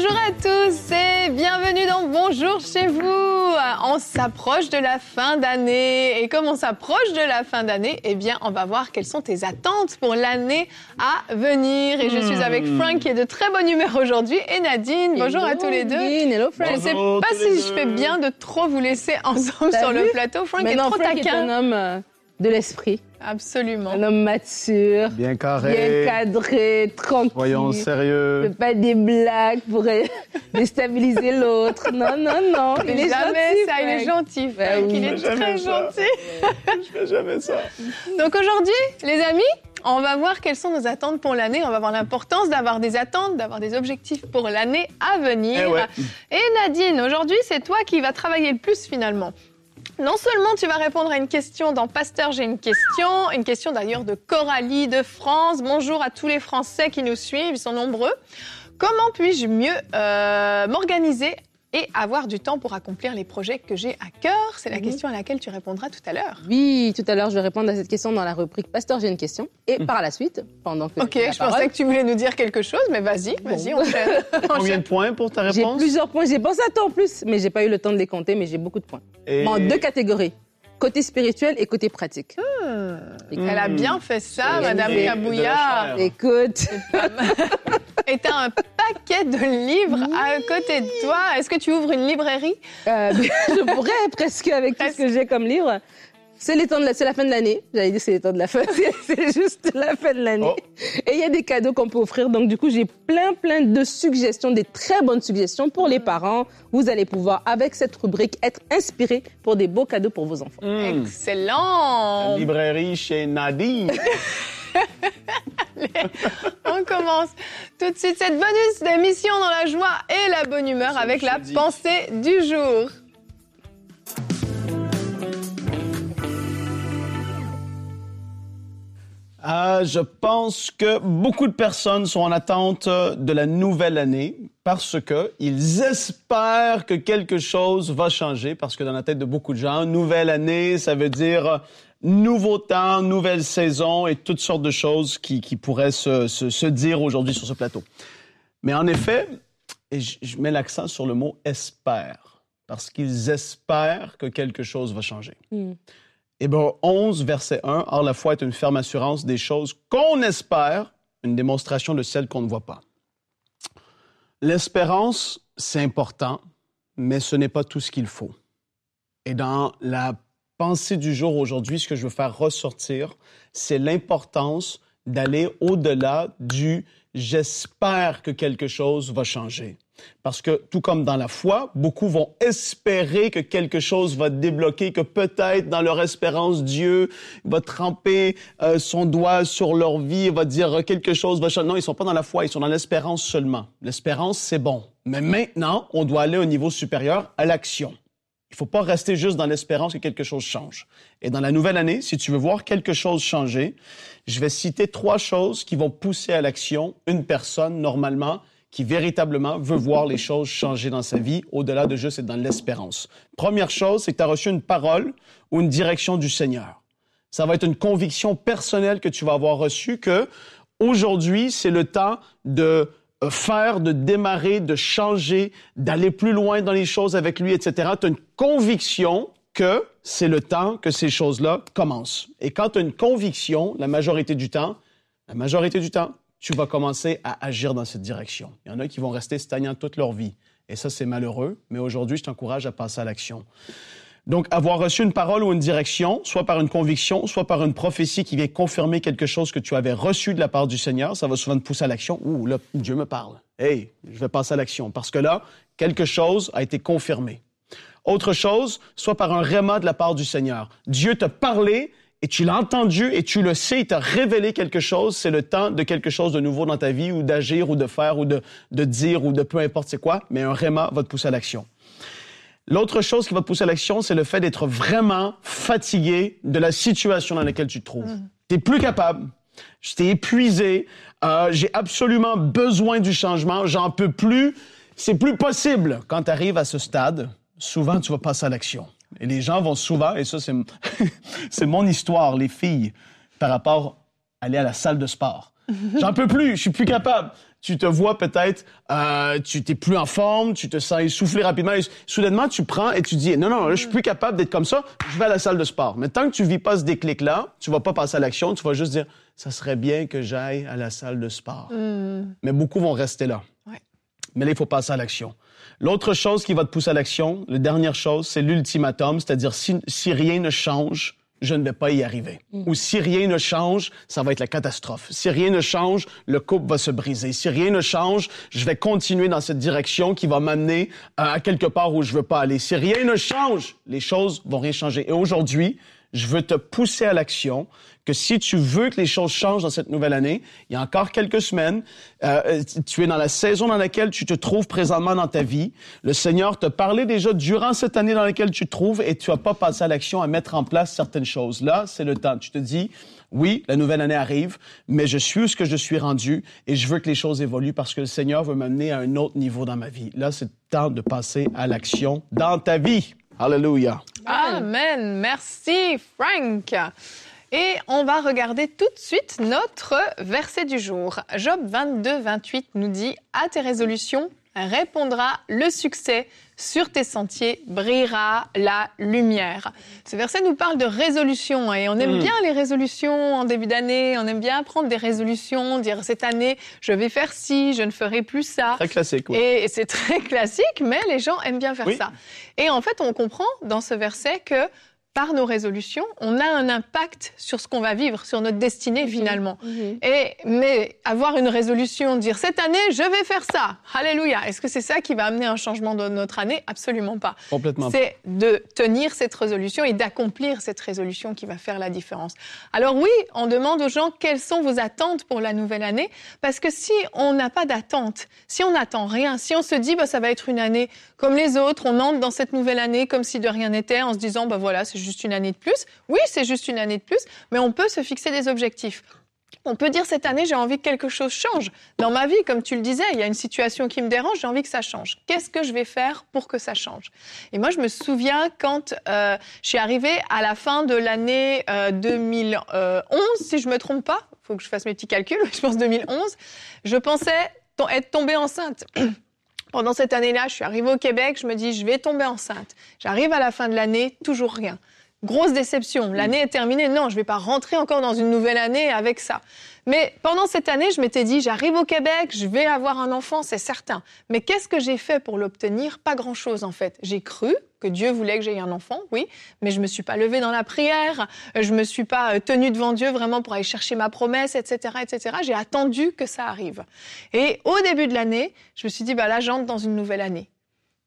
Bonjour à tous et bienvenue dans Bonjour chez vous. On s'approche de la fin d'année et comme on s'approche de la fin d'année, eh bien, on va voir quelles sont tes attentes pour l'année à venir. Et je suis avec Hmm. Frank qui est de très bonne humeur aujourd'hui et Nadine. Bonjour à tous les deux. Hello, Frank. Je ne sais pas si je fais bien de trop vous laisser ensemble sur le plateau. Frank est Maintenant, trop Frank est un homme euh, de l'esprit, Absolument. un homme mature, Bien bien carré. cadré, tranquille. Soyons sérieux. pas des blagues pour déstabiliser l'autre. Non, non, non. Il est Jamais gentil, ça, il est gentil. Ben Frank, oui. il est très ça. gentil. Je fais jamais ça. Donc aujourd'hui, les amis, on va voir quelles sont nos attentes pour l'année. On va voir l'importance d'avoir des attentes, d'avoir des objectifs pour l'année à venir. Eh ouais. Et Nadine, aujourd'hui, c'est toi qui vas travailler le plus finalement. Non seulement tu vas répondre à une question dans Pasteur, j'ai une question, une question d'ailleurs de Coralie de France. Bonjour à tous les Français qui nous suivent, ils sont nombreux. Comment puis-je mieux euh, m'organiser et avoir du temps pour accomplir les projets que j'ai à cœur C'est la Mhm. question à laquelle tu répondras tout à l'heure. Oui, tout à l'heure, je vais répondre à cette question dans la rubrique Pasteur, j'ai une question. Et par la suite, pendant que Ok, j'ai la je parole, pensais que tu voulais nous dire quelque chose, mais vas-y, vas-y, Bon. enchaîne. Combien de points pour ta j'ai réponse? plusieurs points. J'ai pensé à toi en plus, mais j'ai pas eu le temps de les compter, mais j'ai beaucoup de points. Et- Bon, deux catégories. Côté spirituel et côté pratique. Elle a bien fait ça, Et- Madame et Kabouya. Écoute, Et t'as un paquet de livres à côté de toi. Est-ce que tu ouvres une librairie? Euh, je pourrais presque avec tout ce que j'ai comme livre. C'est les temps de la, c'est la fin de l'année. J'allais dire c'est les temps de la fin. C'est- C'est juste la fin de l'année. Oh. Et il y a des cadeaux qu'on peut offrir. Donc du coup, j'ai plein plein de suggestions, des très bonnes suggestions pour les parents. Vous allez pouvoir avec cette rubrique être inspiré pour des beaux cadeaux pour vos enfants. Hmm. Excellent. Librairie chez Nadine. On commence tout de suite cette bonus d'émission dans la joie et la bonne humeur C'est avec la pensée du jour. Ah, je pense que beaucoup de personnes sont en attente de la nouvelle année parce que ils espèrent que quelque chose va changer parce que dans la tête de beaucoup de gens, nouvelle année, ça veut dire nouveau temps, nouvelle saison et toutes sortes de choses qui, pourraient se, dire aujourd'hui sur ce plateau. Mais en effet, et je, je mets l'accent sur le mot espère parce qu'ils espèrent que quelque chose va changer. Mm. Hébreux 11, verset 1, Or la foi est une ferme assurance des choses qu'on espère, une démonstration de celles qu'on ne voit pas. L'espérance, c'est important, mais ce n'est pas tout ce qu'il faut. Et dans la pensée du jour aujourd'hui, ce que je veux faire ressortir, c'est l'importance d'aller au-delà du j'espère que quelque chose va changer. Parce que tout comme dans la foi, beaucoup vont espérer que quelque chose va débloquer, que peut-être dans leur espérance, Dieu va tremper euh, son doigt sur leur vie va dire euh, quelque chose va. Non, ils sont pas dans la foi, ils sont dans l'espérance seulement. L'espérance, c'est bon. Mais maintenant, on doit aller au niveau supérieur, à l'action. Il faut pas rester juste dans l'espérance que quelque chose change. Et dans la nouvelle année, si tu veux voir quelque chose changer, je vais citer trois choses qui vont pousser à l'action une personne, normalement, qui véritablement veut voir les choses changer dans sa vie, au-delà de juste être dans l'espérance. Première chose, c'est que tu as reçu une parole ou une direction du Seigneur. Ça va être une conviction personnelle que tu vas avoir reçue que aujourd'hui, c'est le temps de euh, faire, de démarrer, de changer, d'aller plus loin dans les choses avec lui, etc. Tu as une conviction que c'est le temps que ces choses-là commencent. Et quand tu as une conviction, la majorité du temps, la majorité du temps, tu vas commencer à agir dans cette direction. Il y en a qui vont rester stagnants toute leur vie. Et ça, c'est malheureux. Mais aujourd'hui, je t'encourage à passer à l'action. Donc, avoir reçu une parole ou une direction, soit par une conviction, soit par une prophétie qui vient confirmer quelque chose que tu avais reçu de la part du Seigneur, ça va souvent te pousser à l'action. Ouh, là, Dieu me parle. Hey, je vais passer à l'action. Parce que là, quelque chose a été confirmé. Autre chose, soit par un réma de la part du Seigneur. Dieu t'a parlé et tu l'as entendu et tu le sais, il t'a révélé quelque chose. C'est le temps de quelque chose de nouveau dans ta vie ou d'agir ou de faire ou de, de dire ou de peu importe c'est quoi, mais un réma va te pousser à l'action. L'autre chose qui va te pousser à l'action, c'est le fait d'être vraiment fatigué de la situation dans laquelle tu te trouves. Tu n'es plus capable. J'étais épuisé. Euh, j'ai absolument besoin du changement. J'en peux plus. C'est plus possible. Quand tu arrives à ce stade, souvent, tu vas passer à l'action. Et les gens vont souvent, et ça, c'est, c'est mon histoire, les filles, par rapport à aller à la salle de sport. J'en peux plus, je suis plus capable. Tu te vois peut-être, euh, tu t'es plus en forme, tu te sens essoufflé rapidement. Et soudainement, tu prends et tu dis, non, non, là, je suis plus capable d'être comme ça, je vais à la salle de sport. Mais tant que tu vis pas ce déclic-là, tu vas pas passer à l'action, tu vas juste dire, ça serait bien que j'aille à la salle de sport. Mais beaucoup vont rester là. Ouais. Mais là, il faut passer à l'action. L'autre chose qui va te pousser à l'action, la dernière chose, c'est l'ultimatum, c'est-à-dire si, si rien ne change, je ne vais pas y arriver. Ou si rien ne change, ça va être la catastrophe. Si rien ne change, le couple va se briser. Si rien ne change, je vais continuer dans cette direction qui va m'amener à quelque part où je veux pas aller. Si rien ne change, les choses vont rien changer. Et aujourd'hui, je veux te pousser à l'action, que si tu veux que les choses changent dans cette nouvelle année, il y a encore quelques semaines, euh, tu es dans la saison dans laquelle tu te trouves présentement dans ta vie. Le Seigneur te parlait déjà durant cette année dans laquelle tu te trouves et tu n'as pas passé à l'action à mettre en place certaines choses. Là, c'est le temps. Tu te dis, oui, la nouvelle année arrive, mais je suis où ce que je suis rendu et je veux que les choses évoluent parce que le Seigneur veut m'amener à un autre niveau dans ma vie. Là, c'est le temps de passer à l'action dans ta vie. Alléluia. Amen. Merci, Frank. Et on va regarder tout de suite notre verset du jour. Job 22, 28 nous dit À tes résolutions répondra le succès, sur tes sentiers brillera la lumière. Ce verset nous parle de résolutions et on aime Mm. bien les résolutions en début d'année, on aime bien prendre des résolutions, dire cette année je vais faire ci, je ne ferai plus ça. Très classique. Et c'est très classique, mais les gens aiment bien faire Oui. ça. Et en fait, on comprend dans ce verset que par nos résolutions, on a un impact sur ce qu'on va vivre, sur notre destinée finalement. Et mais avoir une résolution, dire cette année je vais faire ça, alléluia. Est-ce que c'est ça qui va amener un changement dans notre année? Absolument pas. Complètement. C'est de tenir cette résolution et d'accomplir cette résolution qui va faire la différence. Alors oui, on demande aux gens quelles sont vos attentes pour la nouvelle année, parce que si on n'a pas d'attente, si on n'attend rien, si on se dit bah, ça va être une année comme les autres, on entre dans cette nouvelle année comme si de rien n'était, en se disant bah voilà c'est juste une année de plus. Oui, c'est juste une année de plus, mais on peut se fixer des objectifs. On peut dire cette année, j'ai envie que quelque chose change. Dans ma vie, comme tu le disais, il y a une situation qui me dérange, j'ai envie que ça change. Qu'est-ce que je vais faire pour que ça change? Et moi, je me souviens quand euh, je suis arrivée à la fin de l'année euh, 2011, si je me trompe pas, il faut que je fasse mes petits calculs, je pense 2011, je pensais être tombée enceinte. Pendant cette année-là, je suis arrivée au Québec, je me dis, je vais tomber enceinte. J'arrive à la fin de l'année, toujours rien. Grosse déception. L'année est terminée. Non, je vais pas rentrer encore dans une nouvelle année avec ça. Mais pendant cette année, je m'étais dit, j'arrive au Québec, je vais avoir un enfant, c'est certain. Mais qu'est-ce que j'ai fait pour l'obtenir? Pas grand-chose en fait. J'ai cru que Dieu voulait que j'aie un enfant, oui, mais je me suis pas levée dans la prière, je me suis pas euh, tenue devant Dieu vraiment pour aller chercher ma promesse, etc., etc. J'ai attendu que ça arrive. Et au début de l'année, je me suis dit, bah là, j'entre dans une nouvelle année.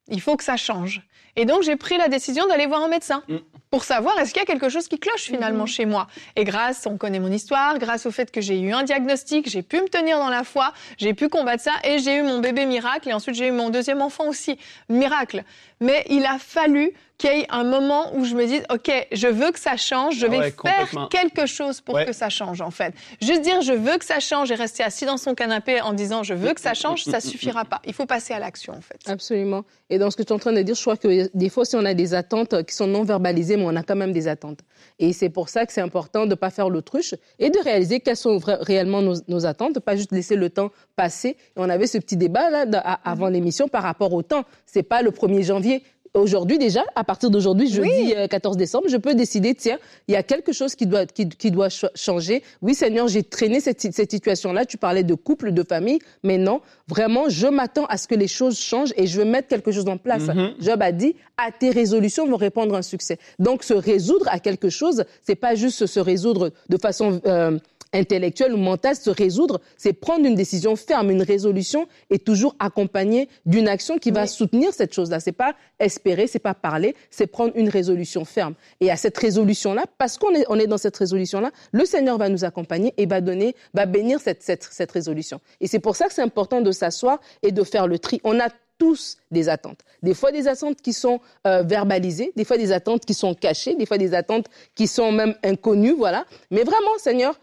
Il faut que ça change. Et donc, j'ai pris la décision d'aller voir un médecin Mm. Pour savoir est-ce qu'il y a quelque chose qui cloche finalement chez moi? Et grâce, on connaît mon histoire, grâce au fait que j'ai eu un diagnostic, j'ai pu me tenir dans la foi, j'ai pu combattre ça et j'ai eu mon bébé miracle et ensuite j'ai eu mon deuxième enfant aussi. Miracle. Mais il a fallu qu'il y ait un moment où je me dise, OK, je veux que ça change, je Ah vais ouais, faire quelque chose pour Ouais. que ça change en fait. Juste dire je veux que ça change et rester assis dans son canapé en disant je veux que ça change, ça suffira pas. Il faut passer à l'action en fait. Absolument. Et dans ce que tu es en train de dire, je crois que des fois, si on a des attentes qui sont non verbalisées, on a quand même des attentes. Et c'est pour ça que c'est important de ne pas faire l'autruche et de réaliser quelles sont réellement nos, attentes, pas juste laisser le temps passer. On avait ce petit débat là avant l'émission par rapport au temps. C'est pas le 1er janvier. Aujourd'hui déjà, à partir d'aujourd'hui, jeudi euh, 14 décembre, je peux décider, tiens, il y a quelque chose qui doit, qui, qui doit ch- changer. Oui, Seigneur, j'ai traîné cette, cette situation-là. Tu parlais de couple, de famille, mais non, vraiment, je m'attends à ce que les choses changent et je veux mettre quelque chose en place. Job a dit, à tes résolutions vont répondre un succès. Donc, se résoudre à quelque chose, c'est pas juste se résoudre de façon euh, intellectuelle ou mentale, se résoudre, c'est prendre une décision ferme, une résolution et toujours accompagnée d'une action qui va soutenir cette chose-là. C'est pas espérer, c'est pas parler, c'est prendre une résolution ferme. Et à cette résolution-là, parce qu'on est, on est dans cette résolution-là, le Seigneur va nous accompagner et va donner, va bénir cette, cette, cette résolution. Et c'est pour ça que c'est important de s'asseoir et de faire le tri. On a tous des attentes. Des fois des attentes qui sont euh, verbalisées, des fois des attentes qui sont cachées, des fois des attentes qui sont même inconnues, voilà. Mais vraiment, Seigneur,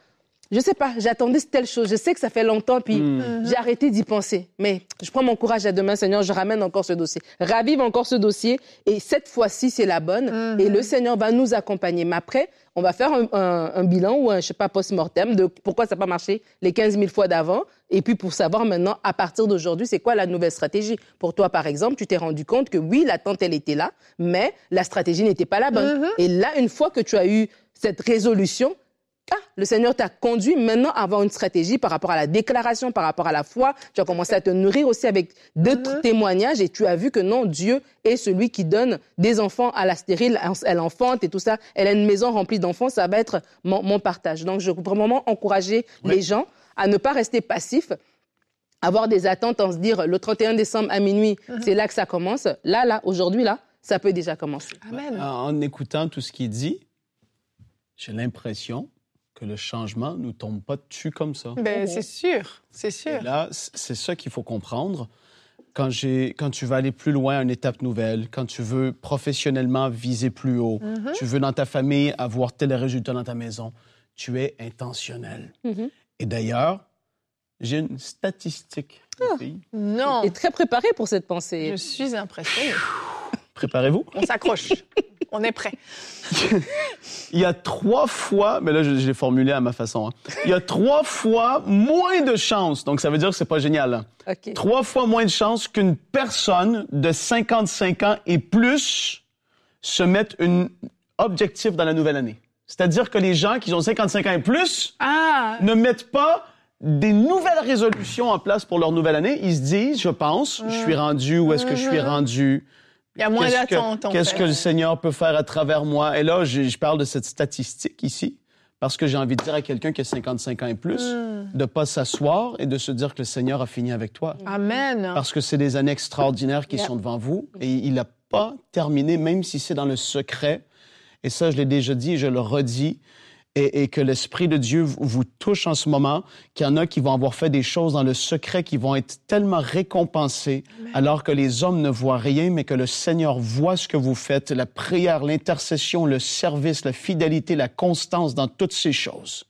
je sais pas, j'attendais telle chose. Je sais que ça fait longtemps, puis Hmm. j'ai arrêté d'y penser. Mais je prends mon courage à demain, Seigneur, je ramène encore ce dossier. Ravive encore ce dossier, et cette fois-ci, c'est la bonne. Mhm. Et le Seigneur va nous accompagner. Mais après, on va faire un, un- un bilan ou un, je sais pas, post-mortem de pourquoi ça n'a pas marché les 15 000 fois d'avant. Et puis pour savoir maintenant, à partir d'aujourd'hui, c'est quoi la nouvelle stratégie. Pour toi, par exemple, tu t'es rendu compte que oui, l'attente, elle était là, mais la stratégie n'était pas la bonne. Mhm. Et là, une fois que tu as eu cette résolution, ah, le Seigneur t'a conduit maintenant à avoir une stratégie par rapport à la déclaration, par rapport à la foi. Tu as commencé à te nourrir aussi avec d'autres Mhm. témoignages et tu as vu que non, Dieu est celui qui donne des enfants à la stérile. Elle enfante et tout ça. Elle a une maison remplie d'enfants. Ça va être mon, mon partage. Donc, je veux vraiment encourager les gens à ne pas rester passifs avoir des attentes en se dire le 31 décembre à minuit, Mhm. c'est là que ça commence. Là, là, aujourd'hui, là, ça peut déjà commencer. Amen. En, écoutant tout ce qui est dit, j'ai l'impression que le changement ne nous tombe pas dessus comme ça. Ben, c'est sûr, c'est Et sûr. là, c'est ça qu'il faut comprendre. Quand, j'ai, quand tu veux aller plus loin à une étape nouvelle, quand tu veux professionnellement viser plus haut, Mhm. tu veux dans ta famille avoir tel résultat dans ta maison, tu es intentionnel. Mhm. Et d'ailleurs, j'ai une statistique. filles. Non, Tu es très préparé pour cette pensée. je suis impressionnée. Préparez-vous. On s'accroche. On est prêt. Il y a trois fois, mais là, je, je l'ai formulé à ma façon. hein. Il y a trois fois moins de chances. Donc, ça veut dire que c'est pas génial. hein. Trois fois moins de chances qu'une personne de 55 ans et plus se mette un objectif dans la nouvelle année. C'est-à-dire que les gens qui ont 55 ans et plus Ah, ne mettent pas des nouvelles résolutions en place pour leur nouvelle année. Ils se disent, je pense, je suis rendu où est-ce que je suis rendu. Il y a moins Qu'est-ce que- d'attente, en Qu'est-ce que le Seigneur peut faire à travers moi? Et là, je, je parle de cette statistique ici, parce que j'ai envie de dire à quelqu'un qui a 55 ans et plus, Hmm. de pas s'asseoir et de se dire que le Seigneur a fini avec toi. Amen. Parce que c'est des années extraordinaires qui Yeah. sont devant vous et il n'a pas terminé, même si c'est dans le secret. Et ça, je l'ai déjà dit et je le redis. Et, et que l'Esprit de Dieu vous, vous touche en ce moment, qu'il y en a qui vont avoir fait des choses dans le secret qui vont être tellement récompensées, alors que les hommes ne voient rien, mais que le Seigneur voit ce que vous faites, la prière, l'intercession, le service, la fidélité, la constance dans toutes ces choses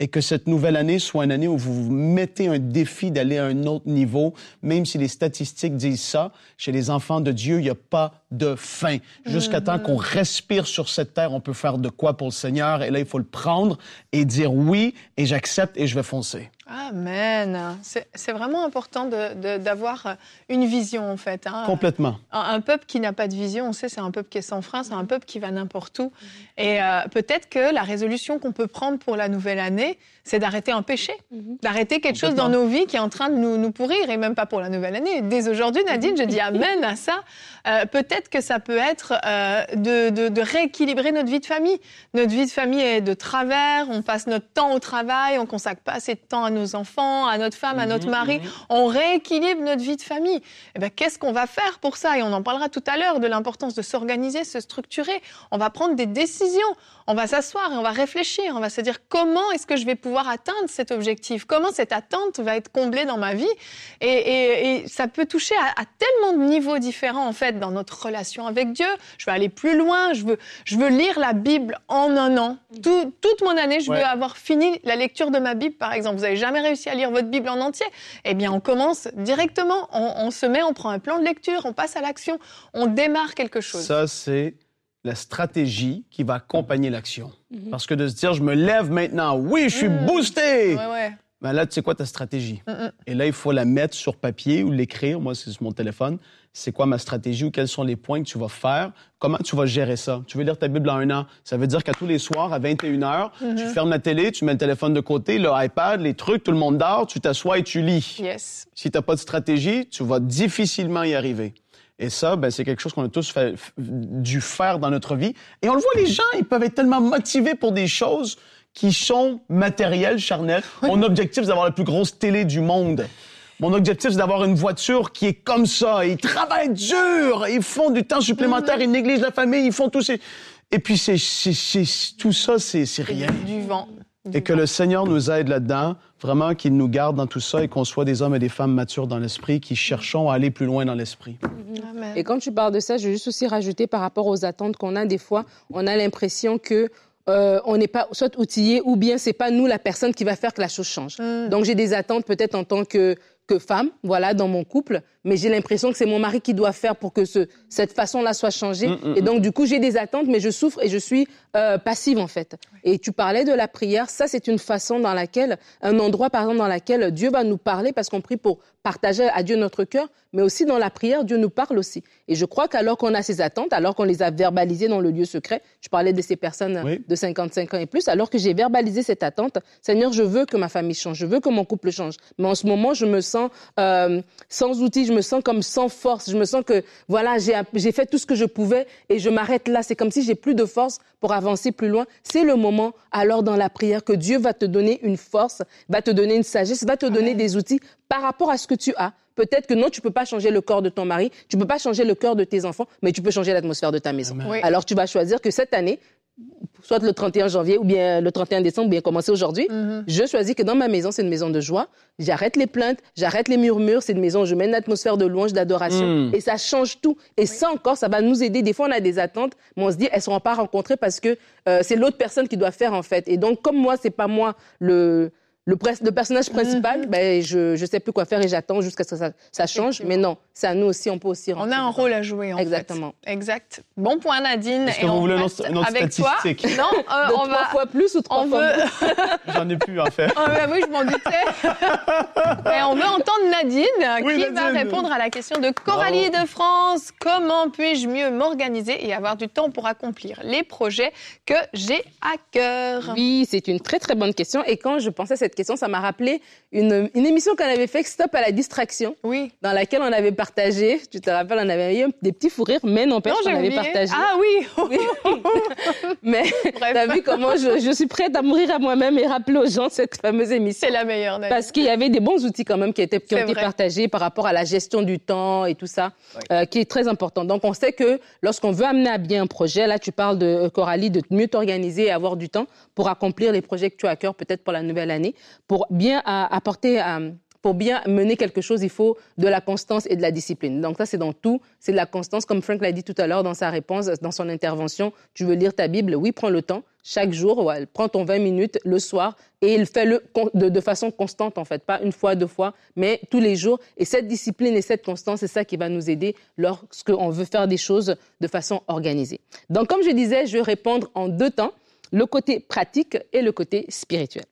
et que cette nouvelle année soit une année où vous vous mettez un défi d'aller à un autre niveau, même si les statistiques disent ça. Chez les enfants de Dieu, il n'y a pas de fin. Jusqu'à temps qu'on respire sur cette terre, on peut faire de quoi pour le Seigneur. Et là, il faut le prendre et dire oui, et j'accepte et je vais foncer. Amen. C'est vraiment important d'avoir une vision, en fait. hein. Complètement. Un, un peuple qui n'a pas de vision, on sait, c'est un peuple qui est sans frein, c'est un peuple qui va n'importe où. Et euh, peut-être que la résolution qu'on peut prendre pour la nouvelle année, c'est d'arrêter un péché, d'arrêter quelque chose dans nos vies qui est en train de nous, nous pourrir, et même pas pour la nouvelle année. Dès aujourd'hui, Nadine, je dis amen à ça. Euh, peut-être que ça peut être euh, de, de- de rééquilibrer notre vie de famille. Notre vie de famille est de travers, on passe notre temps au travail, on consacre pas assez de temps à nos enfants, à notre femme, à notre mari. On rééquilibre notre vie de famille. Eh ben, qu'est-ce qu'on va faire pour ça? Et on en parlera tout à l'heure de l'importance de s'organiser, se structurer. On va prendre des décisions. On va s'asseoir et on va réfléchir. On va se dire comment est-ce que je vais pouvoir atteindre cet objectif? Comment cette attente va être comblée dans ma vie? Et, et- et ça peut toucher à, à tellement de niveaux différents en fait dans notre relation avec Dieu. Je veux aller plus loin. Je veux, je veux lire la Bible en un an. Tout- toute mon année, je Ouais. veux avoir fini la lecture de ma Bible, par exemple. Vous n'avez jamais réussi à lire votre Bible en entier? Eh bien, on commence directement. On, on se met, on prend un plan de lecture, on passe à l'action, on démarre quelque chose. Ça, c'est la stratégie qui va accompagner l'action. Mhm. Parce que de se dire, je me lève maintenant, oui, je suis Mm. boosté. Ouais, ouais. Ben là, tu sais quoi ta stratégie? Mm-mm. Et là, il faut la mettre sur papier ou l'écrire. Moi, c'est sur mon téléphone. C'est quoi ma stratégie ou quels sont les points que tu vas faire? Comment tu vas gérer ça? Tu veux lire ta Bible en un an? Ça veut dire qu'à tous les soirs, à 21 h, Mm-hmm. tu fermes la télé, tu mets le téléphone de côté, le iPad, les trucs, tout le monde dort, tu t'assois et tu lis. Yes. Si tu n'as pas de stratégie, tu vas difficilement y arriver. Et ça, ben, c'est quelque chose qu'on a tous fait- dû faire dans notre vie. Et on le voit, les gens, ils peuvent être tellement motivés pour des choses qui sont matérielles, charnelles. Mon objectif, c'est d'avoir la plus grosse télé du monde. Mon objectif, c'est d'avoir une voiture qui est comme ça. Ils travaillent dur, ils font du temps supplémentaire, ils négligent la famille, ils font tout ces... Et puis, c'est, c'est- c'est- tout ça, c'est, c'est rien. Du vent. Et que le Seigneur nous aide là-dedans, vraiment qu'il nous garde dans tout ça et qu'on soit des hommes et des femmes matures dans l'esprit qui cherchons à aller plus loin dans l'esprit. Amen. Et quand tu parles de ça, je veux juste aussi rajouter par rapport aux attentes qu'on a des fois, on a l'impression que euh, on n'est pas soit outillé ou bien c'est pas nous la personne qui va faire que la chose change. Mm. Donc j'ai des attentes peut-être en tant que que femme, voilà, dans mon couple, mais j'ai l'impression que c'est mon mari qui doit faire pour que ce, cette façon-là soit changée. Mm, mm, et donc, du coup, j'ai des attentes, mais je souffre et je suis euh, passive, en fait. Et tu parlais de la prière. Ça, c'est une façon dans laquelle, un endroit, par exemple, dans laquelle Dieu va nous parler parce qu'on prie pour partager à Dieu notre cœur, mais aussi dans la prière, Dieu nous parle aussi. Et je crois qu'alors qu'on a ces attentes, alors qu'on les a verbalisées dans le lieu secret, je parlais de ces personnes Oui. de 55 ans et plus, alors que j'ai verbalisé cette attente, Seigneur, je veux que ma famille change, je veux que mon couple change. Mais en ce moment, je me sens euh, sans outils, je me sens comme sans force, je me sens que, voilà, j'ai fait tout ce que je pouvais et je m'arrête là. C'est comme si j'ai plus de force pour avancer plus loin. C'est le moment, alors dans la prière, que Dieu va te donner une force, va te donner une sagesse, va te donner des outils par rapport à ce que tu as. Peut-être que non, tu peux pas changer le corps de ton mari, tu peux pas changer le cœur de tes enfants, mais tu peux changer l'atmosphère de ta maison. Oui. Alors tu vas choisir que cette année, soit le 31 janvier ou bien le 31 décembre, ou bien commencer aujourd'hui, Mhm. je choisis que dans ma maison, c'est une maison de joie. J'arrête les plaintes, j'arrête les murmures. C'est une maison où je mets une atmosphère de louange, d'adoration. Mm. Et ça change tout. Et ça encore, ça va nous aider. Des fois, on a des attentes, mais on se dit, elles ne seront pas rencontrées parce que euh, c'est l'autre personne qui doit faire, en fait. Et donc, comme moi, c'est pas moi le, le, pres- le personnage principal, ben, je ne sais plus quoi faire et j'attends jusqu'à ce que ça, ça change. Mais non, c'est à nous aussi, on peut aussi On a un rôle à jouer, en Exactement. fait. Exact. Bon point, Nadine. Est-ce que vous on voulez autre avec toi. Non, euh, on trois va... fois plus ou trois On fois veut... J'en ai plus à faire. Ah oui, je m'en doutais. On veut entendre Nadine Oui, qui va répondre à la question de Coralie de France. Comment puis-je mieux m'organiser et avoir du temps pour accomplir les projets que j'ai à cœur? Oui, c'est une très très bonne question. Et quand je pensais à cette question, ça m'a rappelé une, une émission qu'on avait fait, Stop à la distraction, Oui. dans laquelle on avait partagé, tu te rappelles, on avait eu des petits fous rires, mais n'empêche Non, qu'on j'ai avait partagé. Ah oui. Oui. mais t'as vu comment je, je suis prête à mourir à moi-même et rappeler aux gens cette fameuse émission. C'est la meilleure, Nadine. Parce qu'il y avait des bons outils quand même qui, étaient, qui ont été partagés par rapport à la gestion du temps et tout ça, Oui. euh, qui est très important. Donc on sait que lorsqu'on veut amener à bien un projet, là tu parles de euh, Coralie, de mieux t'organiser et avoir du temps pour accomplir les projets que tu as à cœur peut-être pour la nouvelle année, pour bien euh, apporter... euh, pour bien mener quelque chose, il faut de la constance et de la discipline. Donc ça, c'est dans tout. C'est de la constance, comme Frank l'a dit tout à l'heure dans sa réponse, dans son intervention. Tu veux lire ta Bible, oui, prends le temps. Chaque jour, ouais, prends ton 20 minutes le soir et fais-le de, de façon constante, en fait. Pas une fois, deux fois, mais tous les jours. Et cette discipline et cette constance, c'est ça qui va nous aider lorsqu'on veut faire des choses de façon organisée. Donc, comme je disais, je vais répondre en deux temps, le côté pratique et le côté spirituel.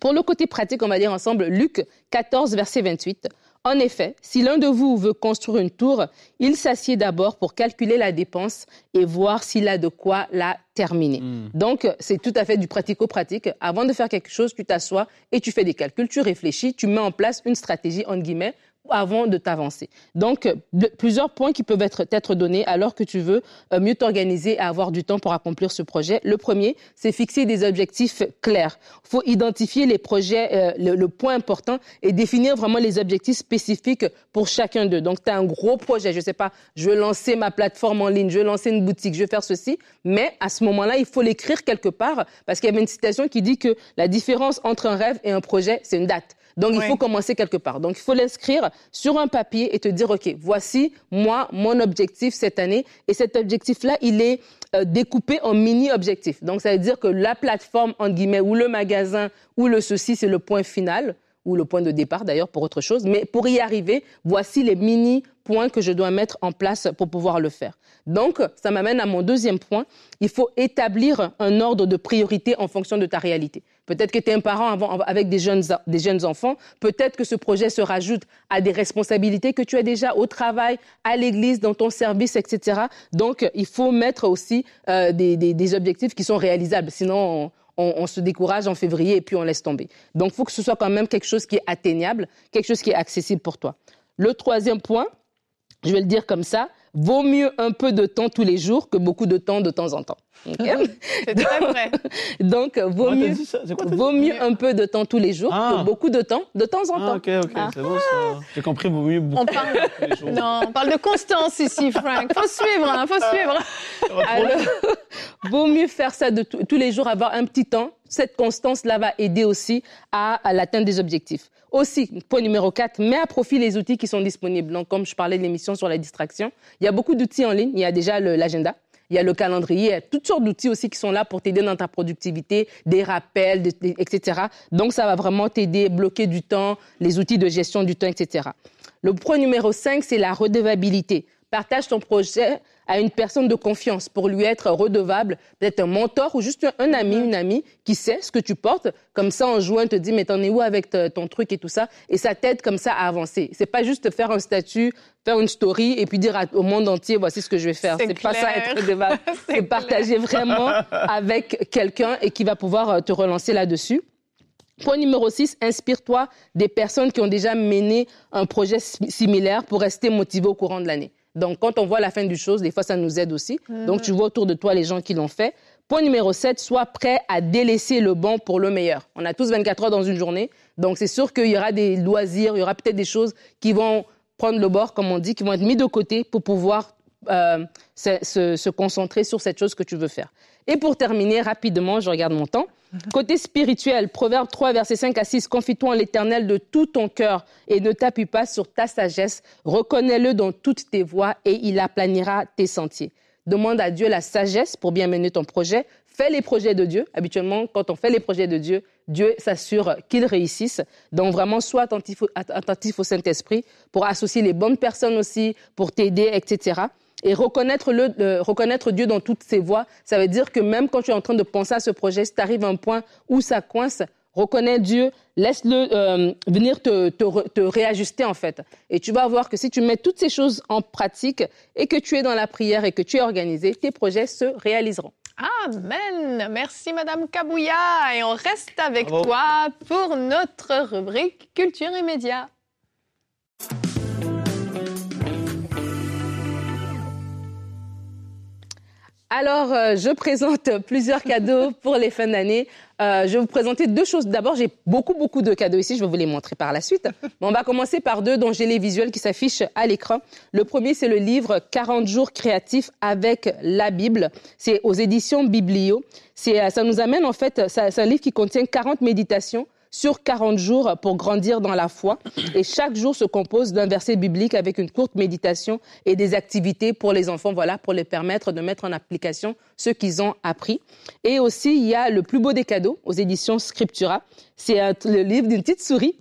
Pour le côté pratique, on va lire ensemble Luc 14, verset 28. En effet, si l'un de vous veut construire une tour, il s'assied d'abord pour calculer la dépense et voir s'il a de quoi la terminer. Donc, c'est tout à fait du pratico-pratique. Avant de faire quelque chose, tu t'assois et tu fais des calculs, tu réfléchis, tu mets en place une stratégie, entre guillemets, avant de t'avancer. Donc, euh, plusieurs points qui peuvent être, être donnés alors que tu veux euh, mieux t'organiser et avoir du temps pour accomplir ce projet. Le premier, c'est fixer des objectifs clairs. Il faut identifier les projets, euh, le, le point important et définir vraiment les objectifs spécifiques pour chacun d'eux. Donc, tu as un gros projet, je sais pas, je veux lancer ma plateforme en ligne, je veux lancer une boutique, je veux faire ceci, mais à ce moment-là, il faut l'écrire quelque part parce qu'il y avait une citation qui dit que la différence entre un rêve et un projet, c'est une date. Donc, il faut commencer quelque part. Donc, il faut l'inscrire sur un papier et te dire, OK, voici, moi, mon objectif cette année. Et cet objectif-là, il est euh, découpé en mini-objectifs. Donc, ça veut dire que la plateforme, entre guillemets, ou le magasin, ou le ceci, c'est le point final, ou le point de départ d'ailleurs pour autre chose. Mais pour y arriver, voici les mini-points que je dois mettre en place pour pouvoir le faire. Donc, ça m'amène à mon deuxième point. Il faut établir un ordre de priorité en fonction de ta réalité. Peut-être que tu es un parent avec des jeunes, des jeunes enfants. Peut-être que ce projet se rajoute à des responsabilités que tu as déjà au travail, à l'église, dans ton service, etc. Donc, il faut mettre aussi euh, des, des- objectifs qui sont réalisables. Sinon, on, on- on se décourage en février et puis on laisse tomber. Donc, il faut que ce soit quand même quelque chose qui est atteignable, quelque chose qui est accessible pour toi. Le troisième point, je vais le dire comme ça, vaut mieux un peu de temps tous les jours que beaucoup de temps de temps en temps. C'est très vrai. Donc, vaut Comment mieux, ça? Quoi vaut mieux un peu de temps tous les jours Ah. que beaucoup de temps de temps en Ah, temps. ok, ok, Ah. c'est bon ça. J'ai compris, vaut mieux beaucoup On parle- tous les jours. Non, on parle de constance ici, Frank. Faut suivre, hein, faut suivre. Alors, vaut mieux faire ça de tous tous les jours, avoir un petit temps. Cette constance-là va aider aussi à, à l'atteinte des objectifs. Aussi, point numéro 4, mets à profit les outils qui sont disponibles. Donc, comme je parlais de l'émission sur la distraction, il y a beaucoup d'outils en ligne. Il y a déjà l'agenda. il y a le calendrier, il y a toutes sortes d'outils aussi qui sont là pour t'aider dans ta productivité, des rappels, etc. Donc, ça va vraiment t'aider, bloquer du temps, les outils de gestion du temps, etc. Le point numéro 5, c'est la redevabilité. Partage ton projet à une personne de confiance pour lui être redevable, peut-être un mentor ou juste un ami, une amie qui sait ce que tu portes. Comme ça, en jouant, te dit, mais t'en es où avec ton truc et tout ça? Et ça t'aide comme ça à avancer. C'est pas juste faire un statut, faire une story et puis dire au monde entier, voici ce que je vais faire. C'est pas ça être redevable. C'est partager vraiment avec quelqu'un et qui va pouvoir euh, te relancer là-dessus. Point numéro 6, inspire-toi des personnes qui ont déjà mené un projet similaire pour rester motivé au courant de l'année. Donc, quand on voit la fin du chose, des fois, ça nous aide aussi. Mm. Donc, tu vois autour de toi les gens qui l'ont fait. Point numéro 7, sois prêt à délaisser le bon pour le meilleur. On a tous 24 heures dans une journée. Donc, c'est sûr qu'il y aura des loisirs, il y aura peut-être des choses qui vont prendre le bord, comme on dit, qui vont être mis de côté pour pouvoir euh, se, se, concentrer sur cette chose que tu veux faire. Et pour terminer rapidement, je regarde mon temps. Côté spirituel, Proverbe 3, verset 5 à 6, confie-toi en l'éternel de tout ton cœur et ne t'appuie pas sur ta sagesse. Reconnais-le dans toutes tes voies et il aplanira tes sentiers. Demande à Dieu la sagesse pour bien mener ton projet. Fais les projets de Dieu. Habituellement, quand on fait les projets de Dieu, Dieu s'assure qu'ils réussissent. Donc vraiment, sois attentif, attentif au Saint-Esprit pour associer les bonnes personnes aussi, pour t'aider, etc. Et reconnaître, le, reconnaître Dieu dans toutes ses voies, ça veut dire que même quand tu es en train de penser à ce projet, si tu arrives à un point où ça coince, reconnais Dieu, laisse-le euh, venir te, te, te, réajuster en fait. Et tu vas voir que si tu mets toutes ces choses en pratique et que tu es dans la prière et que tu es organisé, tes projets se réaliseront. Amen. Merci Madame Kabouya. Et on reste avec toi pour notre rubrique Culture et médias. Alors, euh, je présente plusieurs cadeaux pour les fins d'année. Euh, je vais vous présenter deux choses. D'abord, j'ai beaucoup, beaucoup de cadeaux ici. Je vais vous les montrer par la suite. on va commencer par deux dont j'ai les visuels qui s'affichent à l'écran. Le premier, c'est le livre 40 jours créatifs avec la Bible. C'est aux éditions Biblio. Euh, ça nous amène, en fait, c'est un livre qui contient 40 méditations sur 40 jours pour grandir dans la foi. Et chaque jour se compose d'un verset biblique avec une courte méditation et des activités pour les enfants, voilà, pour les permettre de mettre en application ce qu'ils ont appris. Et aussi, il y a le plus beau des cadeaux aux éditions Scriptura. C'est le livre d'une petite souris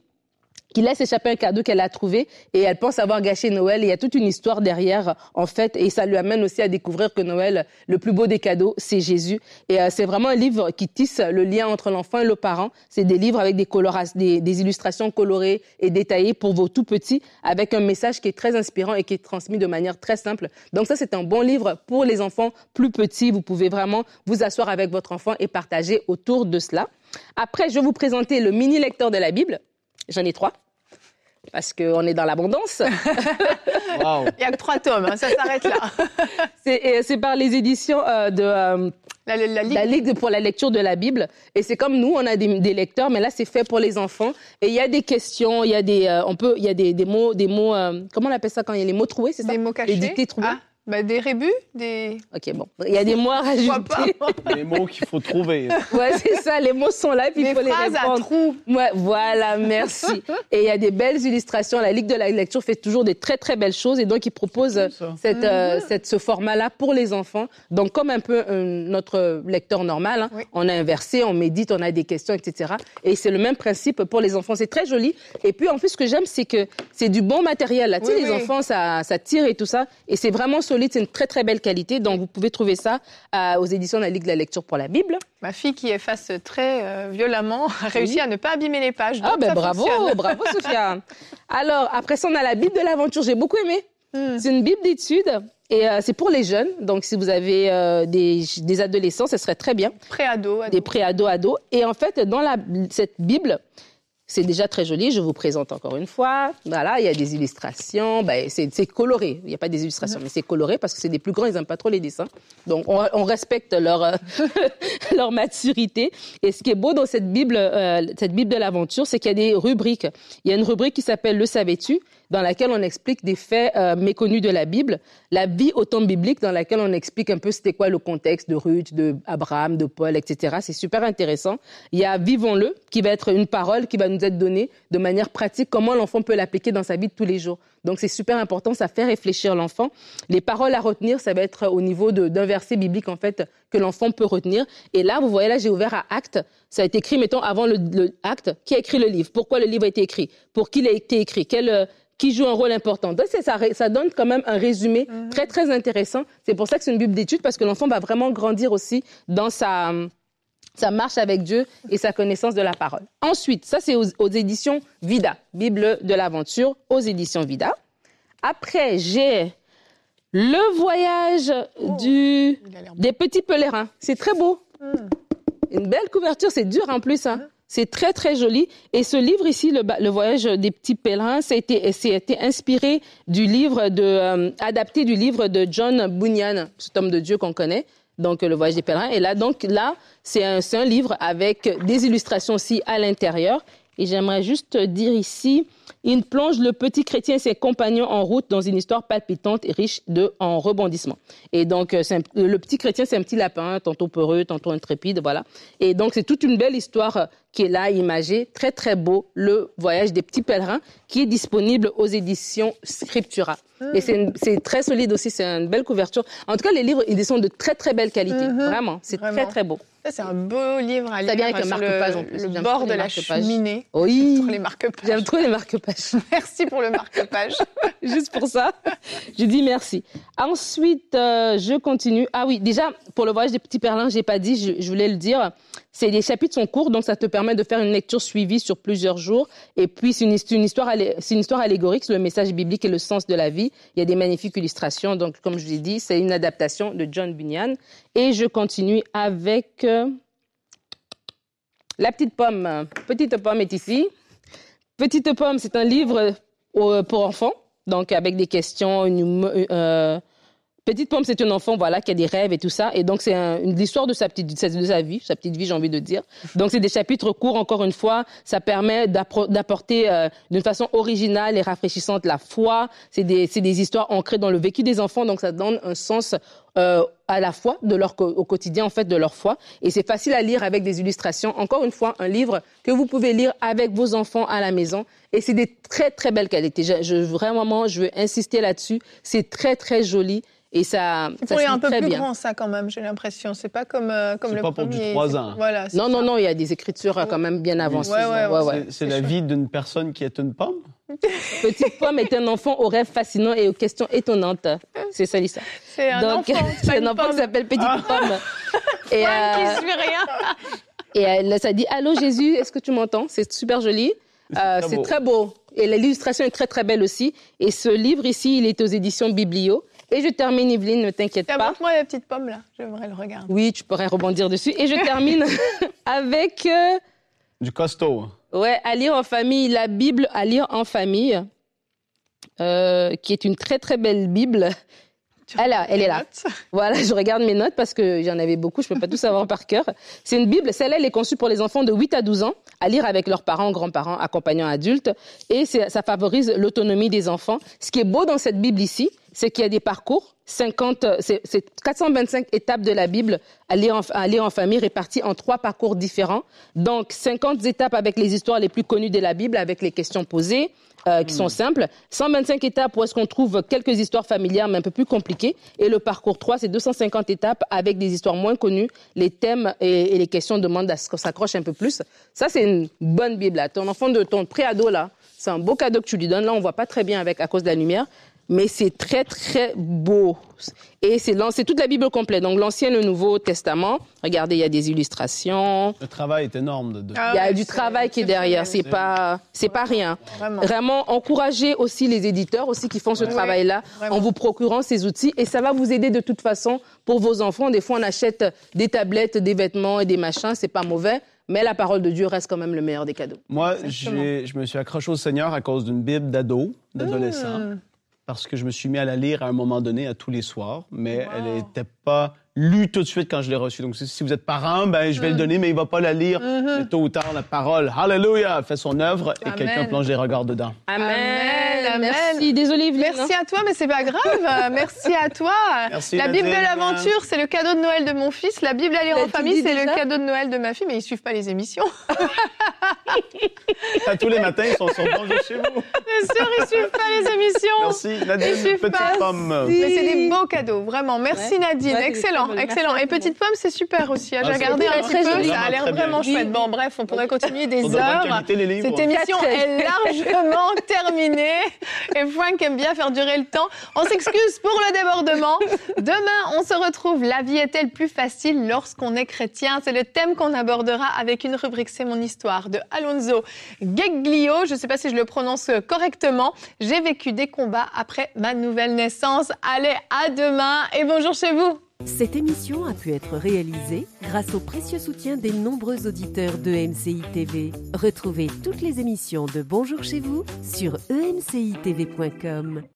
qui laisse échapper un cadeau qu'elle a trouvé et elle pense avoir gâché Noël. il y a toute une histoire derrière, en fait, et ça lui amène aussi à découvrir que Noël, le plus beau des cadeaux, c'est Jésus. Et euh, c'est vraiment un livre qui tisse le lien entre l'enfant et le parent. C'est des livres avec des, des, des, illustrations colorées et détaillées pour vos tout petits, avec un message qui est très inspirant et qui est transmis de manière très simple. Donc ça, c'est un bon livre pour les enfants plus petits. Vous pouvez vraiment vous asseoir avec votre enfant et partager autour de cela. Après, je vais vous présenter le mini lecteur de la Bible. J'en ai trois parce qu'on est dans l'abondance. Il n'y a que trois tomes, hein, ça s'arrête là. c'est par les éditions euh, de euh, la, Ligue. pour la lecture de la Bible. Et c'est comme nous, on a des, lecteurs, mais là c'est fait pour les enfants. Et il y a des questions, il y a des, euh, on peut, il y a des, mots, des mots, comment on appelle ça quand il y a les mots troués, c'est ça? Des mots cachés. Les dictées trouvées. Ah. Bah, des rébus, des. Ok, bon. Il y a des mots à rajouter. les mots qu'il faut trouver. ouais, c'est ça. Les mots sont là, puis il faut les répondre. à trous. Ouais, voilà, merci. et il y a des belles illustrations. La Ligue de la lecture fait toujours des très, très belles choses. Et donc, il propose cette, euh, mhm. cette, ce format-là pour les enfants. Donc, comme un peu euh, notre lecteur normal, hein, on a inversé, on médite, on a des questions, etc. Et c'est le même principe pour les enfants. C'est très joli. Et puis, en plus, ce que j'aime, c'est que c'est du bon matériel. Là. tu sais, les enfants, ça, ça tire et tout ça. Et c'est vraiment solide c'est une très très belle qualité. Donc vous pouvez trouver ça euh, aux éditions de la Ligue de la lecture pour la Bible. Ma fille qui efface très euh, violemment a réussi à ne pas abîmer les pages. ah ben bravo, bravo Sophia. Alors après ça on a la Bible de l'aventure. J'ai beaucoup aimé. Hmm. C'est une Bible d'études. Et euh, c'est pour les jeunes, donc si vous avez des, des, adolescents, ce serait très bien. Préados, Des préados, ados. Et en fait, dans la, cette Bible, c'est déjà très joli. Je vous présente encore une fois. Voilà, il y a des illustrations. Ben, c'est coloré. Il n'y a pas des illustrations, mais c'est coloré parce que c'est des plus grands. Ils n'aiment pas trop les dessins. Donc, on, respecte leur euh, leur maturité. Et ce qui est beau dans cette Bible, euh, cette Bible de l'aventure, c'est qu'il y a des rubriques. Il y a une rubrique qui s'appelle Le savais-tu dans laquelle on explique des faits euh, méconnus de la Bible, la vie au temps biblique dans laquelle on explique un peu c'était quoi le contexte de Ruth, de Abraham, de Paul, etc. C'est super intéressant. Il y a Vivons-le qui va être une parole qui va nous nous être donné de manière pratique, comment l'enfant peut l'appliquer dans sa vie de tous les jours. Donc c'est super important, ça fait réfléchir l'enfant. Les paroles à retenir, ça va être au niveau d'un verset biblique en fait que l'enfant peut retenir. Et là, vous voyez, là j'ai ouvert à acte. Ça a été écrit, mettons, avant le, acte. Qui a écrit le livre? Pourquoi le livre a été écrit? Pour qui il a été écrit? Quel, euh, qui joue un rôle important? Donc, ça, ça donne quand même un résumé mhm. très, très intéressant. C'est pour ça que c'est une Bible d'études, parce que l'enfant va vraiment grandir aussi dans sa, sa marche avec Dieu et sa connaissance de la parole. Ensuite, ça, c'est aux, éditions Vida, Bible de l'aventure, aux éditions Vida. Après, j'ai le voyage oh, du, des petits pèlerins. C'est très beau. Hmm. Une belle couverture, c'est dur en plus. Hein. C'est très, très joli. Et ce livre ici, Le, voyage des petits pèlerins, ça a été, été inspiré du livre de, euh, adapté du livre de John Bunyan, cet homme de Dieu qu'on connaît. Donc, Le voyage des pèlerins. Et là, donc, là, c'est un, un livre avec des illustrations aussi à l'intérieur. Et j'aimerais juste dire ici, il plonge le petit chrétien et ses compagnons en route dans une histoire palpitante et riche de en rebondissements. Et donc, euh, le petit chrétien, c'est un petit lapin, tantôt peureux, tantôt intrépide, voilà. Et donc, c'est toute une belle histoire qui est là, imagée, très très beau, le voyage des petits pèlerins, qui est disponible aux éditions Scriptura. Mm. Et c'est très solide aussi, c'est une belle couverture. En tout cas, les livres, ils sont de très très belle qualité, mm-hmm. vraiment, c'est très très beau. C'est un beau livre à lire. bien avec un marque-page en plus. Le bord de la cheminée. Oui. Pour les marque-pages. J'aime trop les marque-pages. merci pour le marque-page. Juste pour ça, je dis merci. Ensuite, euh, je continue. Ah oui, déjà, pour le voyage des petits perlins, j'ai pas dit, je, je voulais le dire. Les chapitres sont courts, donc ça te permet de faire une lecture suivie sur plusieurs jours. Et puis c'est une, histoire, c'est une histoire allégorique, c'est le message biblique et le sens de la vie. Il y a des magnifiques illustrations. Donc comme je l'ai dit, c'est une adaptation de John Bunyan. Et je continue avec euh, la petite pomme. Petite pomme est ici. Petite pomme, c'est un livre euh, pour enfants, donc avec des questions, euh, Petite Pomme, c'est un enfant, voilà, qui a des rêves et tout ça. Et donc, c'est l'histoire de sa petite, de sa vie, sa petite vie, j'ai envie de dire. Donc, c'est des chapitres courts, encore une fois. Ça permet d'apporter euh, d'une façon originale et rafraîchissante la foi. C'est des, des histoires ancrées dans le vécu des enfants. Donc, ça donne un sens euh, à la foi au quotidien en fait de leur foi et c'est facile à lire avec des illustrations encore une fois un livre que vous pouvez lire avec vos enfants à la maison et c'est des très très belles qualités vraiment je veux insister là-dessus c'est très très joli et ça, ça pour un peu plus grand, ça, quand même, j'ai l'impression. C'est pas comme, euh, comme le pas pour du 3 ans. Voilà, non, non, non, il y a des écritures euh, quand même bien avancées. Ouais, ouais, c'est la vie d'une personne qui est une pomme Petite pomme est un enfant aux rêves fascinants et aux questions étonnantes. C'est ça l'histoire. C'est un Donc, enfant. c'est un enfant qui s'appelle Petite ah. Pomme. Et, euh, qui suit rien. Et elle, ça dit Allô Jésus, est-ce que tu m'entends? C'est super joli. C'est très, beau. Et l'illustration est très très belle aussi. Et ce livre ici, il est aux éditions Biblio. Et je termine, Yveline, ne t'inquiète pas. moi la petite pomme là, j'aimerais le regarder. Oui, tu pourrais rebondir dessus. Et je termine avec. Euh, du costaud. Ouais, à lire en famille, la Bible à lire en famille, euh, qui est une très très belle Bible. Elle, elle est là. Voilà, je regarde mes notes parce que j'en avais beaucoup, je ne peux pas tout savoir par cœur. C'est une Bible, celle-là, elle est conçue pour les enfants de 8 à 12 ans, à lire avec leurs parents, grands-parents, accompagnants adultes, et ça favorise l'autonomie des enfants. Ce qui est beau dans cette Bible ici, c'est qu'il y a des parcours, 50, c'est 425 étapes de la Bible à lire, en, à lire en famille réparties en trois parcours différents. Donc 50 étapes avec les histoires les plus connues de la Bible, avec les questions posées, euh, qui sont hmm. simples. 125 étapes où est-ce qu'on trouve quelques histoires familières mais un peu plus compliquées. Et le parcours 3, c'est 250 étapes avec des histoires moins connues. Les thèmes et, les questions demandent à ce qu'on s'accroche un peu plus. Ça, c'est une bonne Bible. Là. Ton enfant de ton préado, là, c'est un beau cadeau que tu lui donnes. Là, on voit pas très bien avec à cause de la lumière mais c'est très, très beau. Et c'est toute la Bible complète, donc l'Ancien et le Nouveau Testament. Regardez, il y a des illustrations. Le travail est énorme. De, ah il y a du travail qui est derrière, c'est pas, c'est pas rien. Vraiment. encourager aussi les éditeurs aussi qui font ce travail-là en vous procurant ces outils et ça va vous aider de toute façon pour vos enfants. Des fois, on achète des tablettes, des vêtements et des machins, c'est pas mauvais. Mais la parole de Dieu reste quand même le meilleur des cadeaux. Moi, je me suis accroché au Seigneur à cause d'une Bible d'ado, d'adolescent. Mmh parce que je me suis mis à la lire à un moment donné, à tous les soirs, mais elle n'était pas lue tout de suite quand je l'ai reçue. Donc, si vous êtes parent, ben, je vais le mm. donner, mais il va pas la lire. Mm-hmm. tôt ou tard, la parole, Hallelujah, fait son œuvre et quelqu'un plonge les regards dedans. Amen. Merci. Désolée, Merci à toi, mais c'est pas grave. Merci à toi. Merci, la Bible de l'aventure, c'est le cadeau de Noël de mon fils. La Bible à lire en famille, c'est le cadeau de Noël de ma fille, mais ils suivent pas les émissions. À tous les matins, ils sont sur Bonjour chez vous. Bien sûr, ils suivent pas les émissions. Merci, Nadine. suivent Petite pas. pomme. Mais c'est des beaux cadeaux, vraiment. Merci Ouais. Nadine, Ouais, excellent, excellent. Merci Et petite pomme, c'est super aussi. J'ai Ah, c'est regardé un petit peu, ça a l'air Vraiment bien. chouette. Bon, bref, on pourrait continuer des heures. qualité, les livres. Cette émission est largement terminée et Frank aime bien faire durer le temps. On s'excuse pour le débordement. Demain, on se retrouve. La vie est-elle plus facile lorsqu'on est chrétien? C'est le thème qu'on abordera avec une rubrique C'est mon histoire de Alonso Geglio. Je ne sais pas si je le prononce correctement. J'ai vécu des combats après ma nouvelle naissance. Allez, à demain et bonjour chez vous. Cette émission a pu être réalisée grâce au précieux soutien des nombreux auditeurs de MCI TV. Retrouvez toutes les émissions de Bonjour chez vous sur emcitv.com.